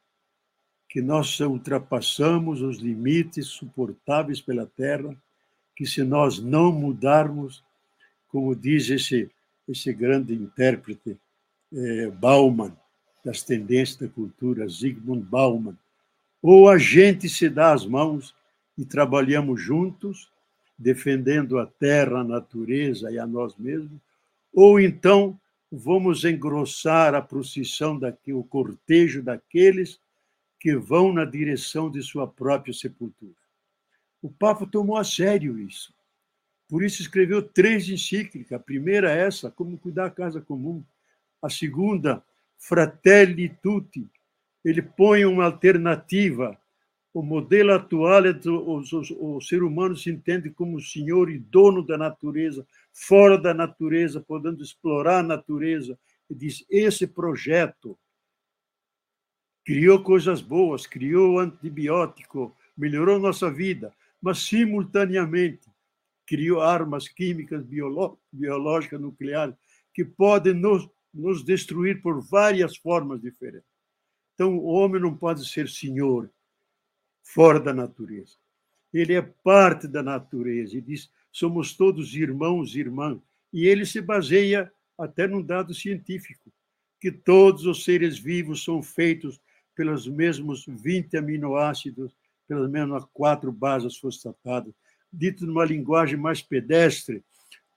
que nós ultrapassamos os limites suportáveis pela Terra, que se nós não mudarmos, como diz esse, esse grande intérprete, é, Bauman, das tendências da cultura, Zygmunt Bauman, ou a gente se dá as mãos e trabalhamos juntos, defendendo a terra, a natureza e a nós mesmos, ou então vamos engrossar a procissão daqui, o cortejo daqueles que vão na direção de sua própria sepultura. O Papa tomou a sério isso. Por isso escreveu três encíclicas. A primeira é essa, como cuidar da casa comum. A segunda, Fratelli Tutti. Ele põe uma alternativa o modelo atual é o, o, o, ser humano se entende como senhor e dono da natureza, fora da natureza, podendo explorar a natureza. E diz: esse projeto criou coisas boas, criou antibiótico, melhorou nossa vida, mas simultaneamente criou armas químicas, biológicas, nucleares, que podem nos, nos destruir por várias formas diferentes. Então, o homem não pode ser senhor, fora da natureza. Ele é parte da natureza e diz: somos todos irmãos e irmãs. E ele se baseia até num dado científico, que todos os seres vivos são feitos pelos mesmos 20 aminoácidos, pelas mesmas quatro bases fosfatadas. Dito numa linguagem mais pedestre,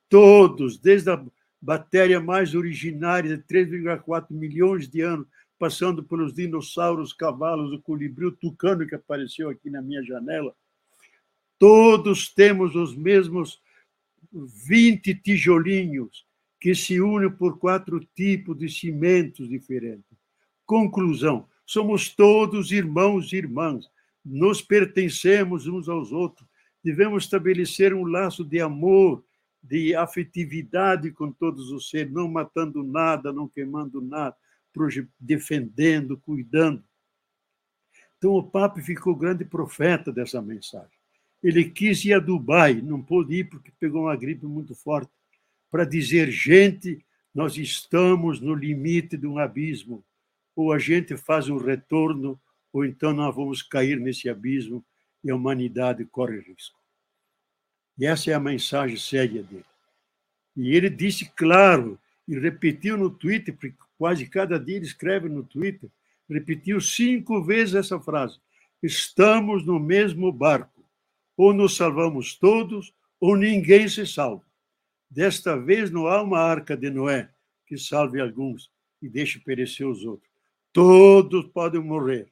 todos, desde a bactéria mais originária de 3,4 milhões de anos, passando pelos dinossauros, cavalos, o colibri, o tucano que apareceu aqui na minha janela. Todos temos os mesmos 20 tijolinhos que se unem por quatro tipos de cimentos diferentes. Conclusão: somos todos irmãos e irmãs, nos pertencemos uns aos outros, devemos estabelecer um laço de amor, de afetividade com todos os seres, não matando nada, não queimando nada, defendendo, cuidando. Então o Papa ficou grande profeta dessa mensagem. Ele quis ir a Dubai, não pôde ir porque pegou uma gripe muito forte, para dizer: gente, nós estamos no limite de um abismo. Ou a gente faz um retorno, ou então nós vamos cair nesse abismo e a humanidade corre risco. E essa é a mensagem séria dele. E ele disse claro, e repetiu no Twitter, porque quase cada dia ele escreve no Twitter, repetiu cinco vezes essa frase: estamos no mesmo barco, ou nos salvamos todos, ou ninguém se salva. Desta vez não há uma arca de Noé que salve alguns e deixe perecer os outros. Todos podem morrer,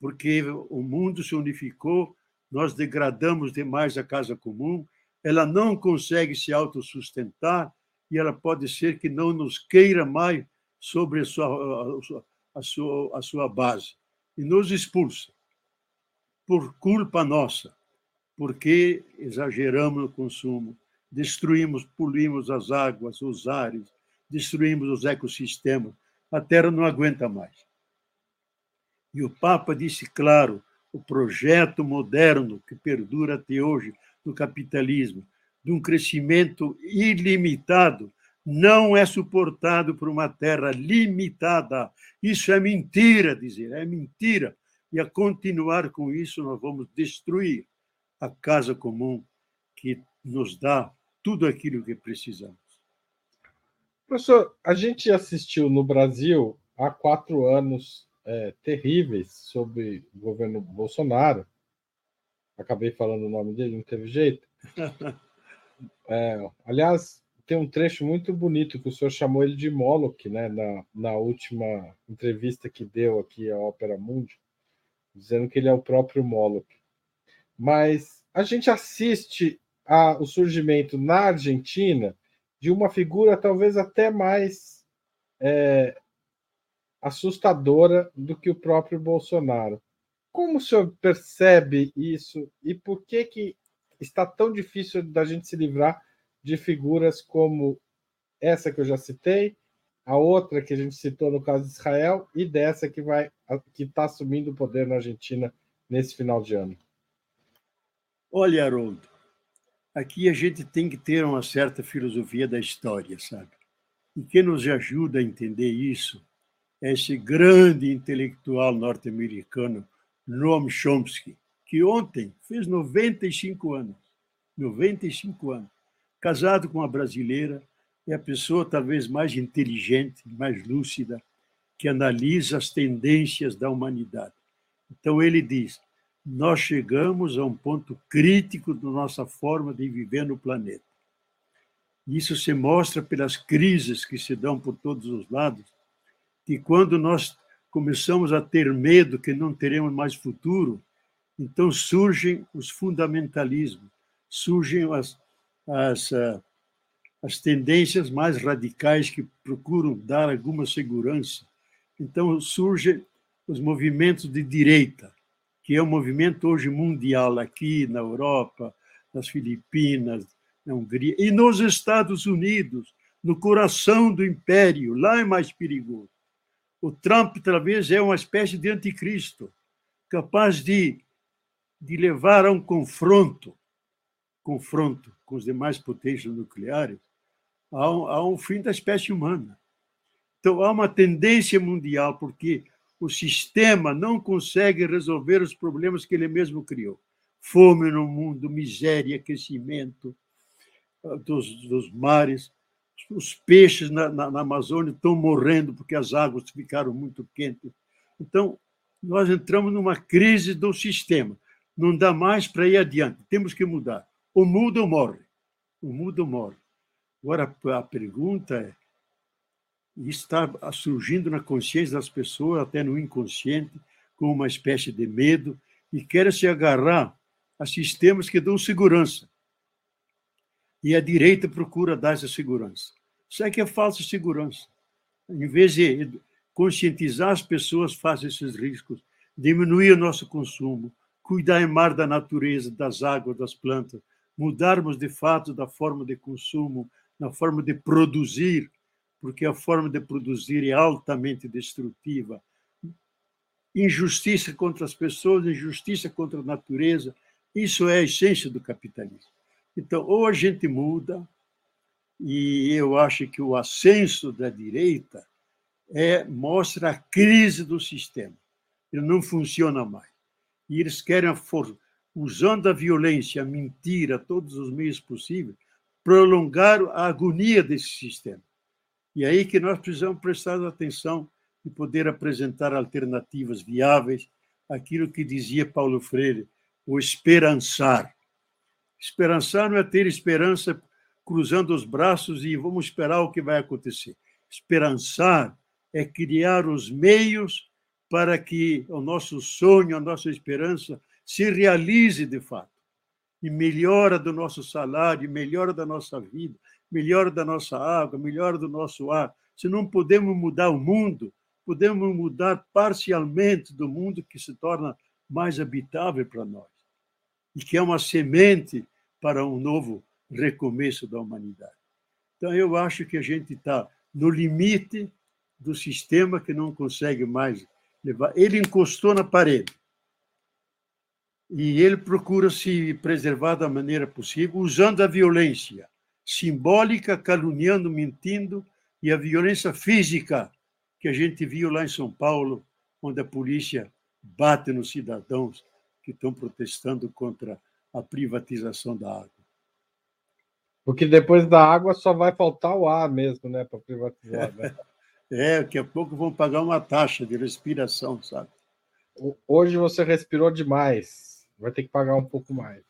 porque o mundo se unificou, nós degradamos demais a casa comum, ela não consegue se autossustentar e ela pode ser que não nos queira mais sobre a sua, a sua, a sua base. E nos expulsa. Por culpa nossa, porque exageramos no consumo, destruímos, poluímos as águas, os ares, destruímos os ecossistemas, a Terra não aguenta mais. E o Papa disse claro: o projeto moderno que perdura até hoje no capitalismo, de um crescimento ilimitado, não é suportado por uma terra limitada. Isso é mentira, dizer, é mentira. E a continuar com isso, nós vamos destruir a casa comum que nos dá tudo aquilo que precisamos. Professor, a gente assistiu no Brasil há quatro anos é, terríveis sobre o governo Bolsonaro. Acabei falando o nome dele, não teve jeito. É, aliás, tem um trecho muito bonito que o senhor chamou ele de Moloch, né, na, na última entrevista que deu aqui à Ópera Mundi, dizendo que ele é o próprio Moloch. Mas a gente assiste ao surgimento na Argentina de uma figura talvez até mais é, assustadora do que o próprio Bolsonaro. Como o senhor percebe isso e por que, que está tão difícil da gente se livrar de figuras como essa que eu já citei, a outra que a gente citou no caso de Israel e dessa que vai que está assumindo o poder na Argentina nesse final de ano. Olha, Haroldo, aqui a gente tem que ter uma certa filosofia da história, sabe? E quem nos ajuda a entender isso é esse grande intelectual norte-americano, Noam Chomsky, que ontem fez 95 anos. 95 anos. Casado com uma brasileira, é a pessoa talvez mais inteligente, mais lúcida, que analisa as tendências da humanidade. Então ele diz: nós chegamos a um ponto crítico da nossa forma de viver no planeta. Isso se mostra pelas crises que se dão por todos os lados, que quando nós começamos a ter medo que não teremos mais futuro, então surgem os fundamentalismos, surgem as, as, ah, as tendências mais radicais que procuram dar alguma segurança. Então surgem os movimentos de direita, que é um movimento hoje mundial aqui na Europa, nas Filipinas, na Hungria e nos Estados Unidos, no coração do império, lá é mais perigoso. O Trump, talvez, é uma espécie de anticristo, capaz de, de levar a um confronto, confronto com as demais potências nucleares, a um, a um fim da espécie humana. Então, há uma tendência mundial, porque o sistema não consegue resolver os problemas que ele mesmo criou. Fome no mundo, miséria, aquecimento ah, dos, dos mares, os peixes na, na, na Amazônia estão morrendo porque as águas ficaram muito quentes. Então, nós entramos numa crise do sistema. Não dá mais para ir adiante. Temos que mudar. O muda ou morre. O muda ou morre. Agora, a pergunta é: está surgindo na consciência das pessoas, até no inconsciente, com uma espécie de medo, e quer se agarrar a sistemas que dão segurança. E a direita procura dar essa segurança. Isso é que é falsa segurança. Em vez de conscientizar as pessoas a esses riscos, diminuir o nosso consumo, cuidar mais da natureza, das águas, das plantas, mudarmos de fato da forma de consumo, na forma de produzir, porque a forma de produzir é altamente destrutiva. Injustiça contra as pessoas, injustiça contra a natureza, isso é a essência do capitalismo. Então, ou a gente muda, e eu acho que o ascenso da direita é, mostra a crise do sistema. Ele não funciona mais. E eles querem, usando a violência, a mentira, todos os meios possíveis, prolongar a agonia desse sistema. E é aí que nós precisamos prestar atenção e poder apresentar alternativas viáveis, aquilo que dizia Paulo Freire, o esperançar. Esperançar não é ter esperança cruzando os braços e vamos esperar o que vai acontecer. Esperançar é criar os meios para que o nosso sonho, a nossa esperança se realize de fato. E melhora do nosso salário, melhora da nossa vida, melhora da nossa água, melhora do nosso ar. Se não podemos mudar o mundo, podemos mudar parcialmente do mundo que se torna mais habitável para nós e que é uma semente para um novo recomeço da humanidade. Então, eu acho que a gente está no limite do sistema que não consegue mais levar. Ele encostou na parede e ele procura se preservar da maneira possível, usando a violência simbólica, caluniando, mentindo, e a violência física que a gente viu lá em São Paulo, onde a polícia bate nos cidadãos que estão protestando contra a privatização da água. Porque depois da água só vai faltar o ar mesmo, né, para privatizar. Né? É, daqui a pouco vão pagar uma taxa de respiração, sabe? Hoje você respirou demais, vai ter que pagar um pouco mais.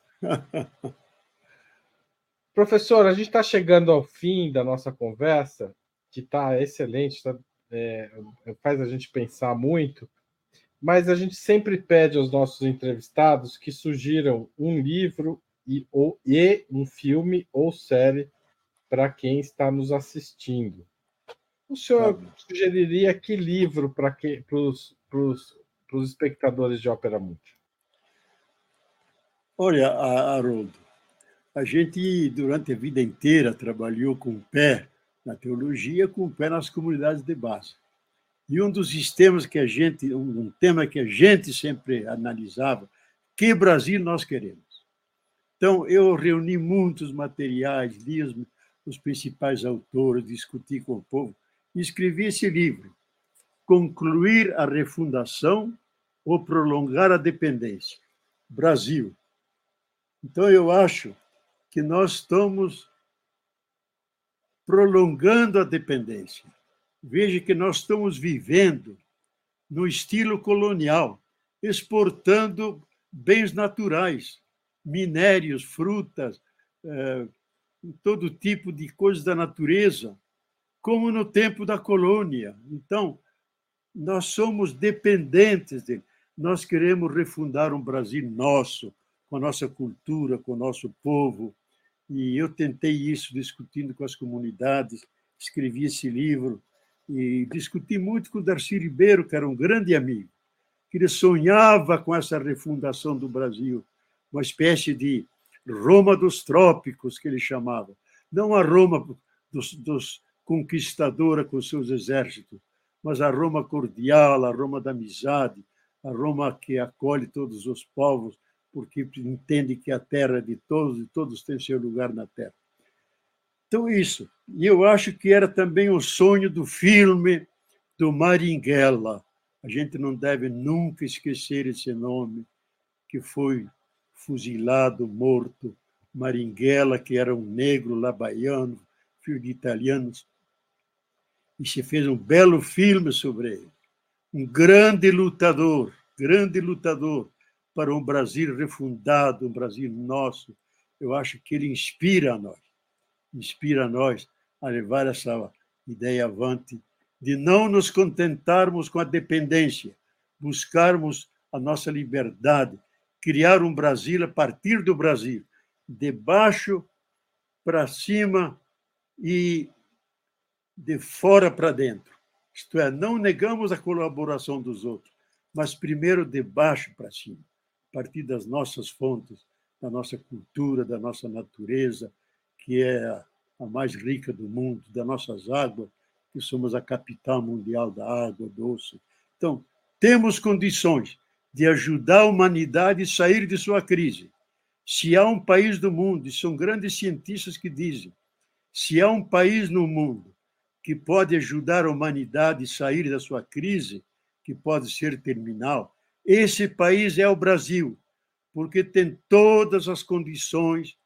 Professor, a gente está chegando ao fim da nossa conversa, que está excelente, tá, é, faz a gente pensar muito, mas a gente sempre pede aos nossos entrevistados que sugiram um livro e, ou, e um filme ou série para quem está nos assistindo. O senhor tá sugeriria que livro para os espectadores de Ópera Mundi? Olha, Haroldo, a gente, durante a vida inteira, trabalhou com o pé na teologia, com o pé nas comunidades de base. E um dos sistemas que a gente, um tema que a gente sempre analisava, que Brasil nós queremos? Então, eu reuni muitos materiais, li os, os principais autores, discuti com o povo e escrevi esse livro, Concluir a Refundação ou Prolongar a Dependência, Brasil. Então, eu acho que nós estamos prolongando a dependência. Veja que nós estamos vivendo no estilo colonial, exportando bens naturais, minérios, frutas, eh, todo tipo de coisas da natureza, como no tempo da colônia. Então, nós somos dependentes dele. Nós queremos refundar um Brasil nosso, com a nossa cultura, com o nosso povo. E eu tentei isso discutindo com as comunidades, escrevi esse livro e discuti muito com o Darcy Ribeiro, que era um grande amigo, que ele sonhava com essa refundação do Brasil, uma espécie de Roma dos trópicos, que ele chamava. Não a Roma dos, dos conquistadora com seus exércitos, mas a Roma cordial, a Roma da amizade, a Roma que acolhe todos os povos, porque entende que a terra é de todos e todos têm seu lugar na terra. Então, isso. E eu acho que era também o sonho do filme do Maringhella. A gente não deve nunca esquecer esse nome, que foi fuzilado, morto. Maringhella, que era um negro labaiano, filho de italianos, e se fez um belo filme sobre ele. Um grande lutador, grande lutador para um Brasil refundado, um Brasil nosso. Eu acho que ele inspira a nós, inspira a nós a levar essa ideia avante de não nos contentarmos com a dependência, buscarmos a nossa liberdade, criar um Brasil a partir do Brasil, de baixo para cima e de fora para dentro. Isto é, não negamos a colaboração dos outros, mas primeiro de baixo para cima, partir das nossas fontes, da nossa cultura, da nossa natureza, que é a mais rica do mundo, das nossas águas, que somos a capital mundial da água doce. Então, temos condições de ajudar a humanidade a sair de sua crise. Se há um país do mundo, e são grandes cientistas que dizem, se há um país no mundo que pode ajudar a humanidade a sair da sua crise, que pode ser terminal, esse país é o Brasil, porque tem todas as condições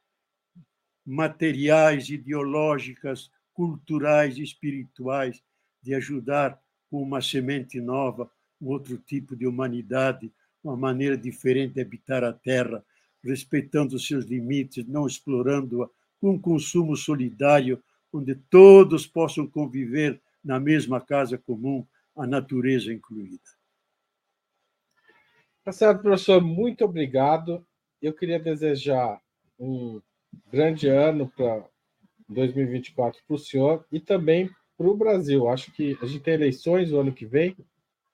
materiais, ideológicas, culturais, espirituais de ajudar com uma semente nova, um outro tipo de humanidade, uma maneira diferente de habitar a terra, respeitando seus limites, não explorando-a, com um consumo solidário onde todos possam conviver na mesma casa comum, a natureza incluída. Tá certo, professor, muito obrigado. Eu queria desejar um grande ano para 2024 para o senhor e também para o Brasil. Acho que a gente tem eleições o ano que vem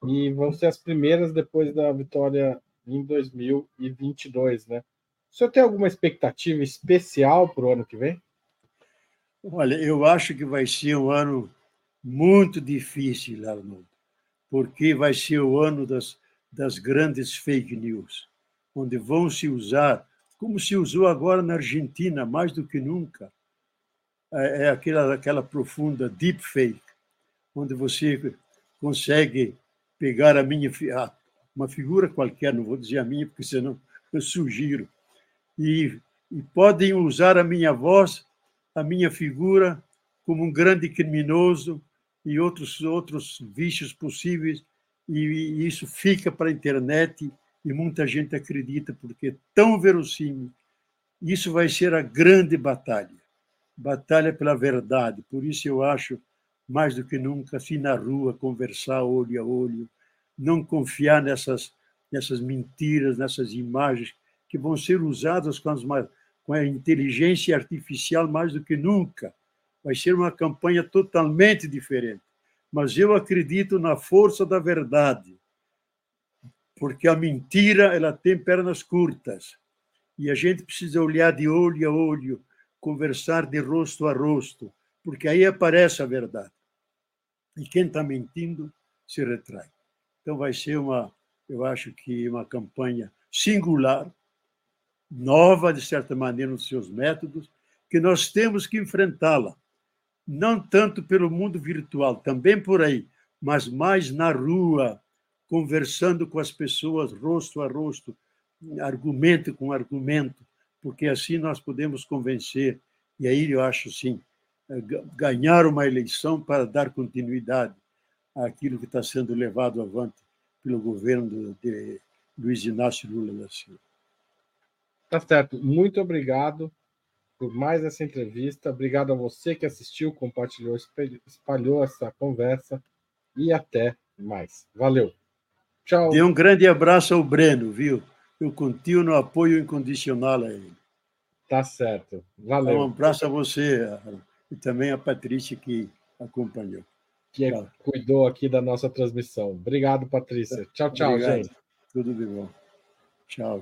e vão ser as primeiras depois da vitória em 2022, né? O senhor tem alguma expectativa especial para o ano que vem? Olha, eu acho que vai ser um ano muito difícil, Arnoldo, porque vai ser o ano das, das grandes fake news, onde vão se usar, como se usou agora na Argentina, mais do que nunca, é, é aquela, aquela profunda deepfake, onde você consegue pegar a minha uma figura qualquer, não vou dizer a minha, porque senão eu sugiro, e, e podem usar a minha voz a minha figura como um grande criminoso e outros outros vícios possíveis e isso fica para a internet e muita gente acredita porque é tão verossímil. Isso vai ser a grande batalha, batalha pela verdade. Por isso eu acho mais do que nunca assim na rua conversar olho a olho, não confiar nessas nessas mentiras, nessas imagens que vão ser usadas com as com a inteligência artificial mais do que nunca. Vai ser uma campanha totalmente diferente. Mas eu acredito na força da verdade, porque a mentira ela tem pernas curtas e a gente precisa olhar de olho a olho, conversar de rosto a rosto, porque aí aparece a verdade. E quem está mentindo se retrai. Então vai ser uma, eu acho que uma campanha singular, nova, de certa maneira, nos seus métodos, que nós temos que enfrentá-la. Não tanto pelo mundo virtual, também por aí, mas mais na rua, conversando com as pessoas rosto a rosto, argumento com argumento, porque assim nós podemos convencer. E aí eu acho, sim, eh, ganhar uma eleição para dar continuidade àquilo que está sendo levado avante pelo governo de Luiz Inácio Lula da Silva. Tá certo. Muito obrigado por mais essa entrevista. Obrigado a você que assistiu, compartilhou, espalhou essa conversa e até mais. Valeu. Tchau. Dê um grande abraço ao Breno, viu? Eu continuo apoio incondicional a ele. Tá certo. Valeu. Um abraço a você e também a Patrícia que acompanhou. Que tchau. cuidou aqui da nossa transmissão. Obrigado, Patrícia. Tchau, tchau, Obrigado. gente. Tudo de bom. Tchau.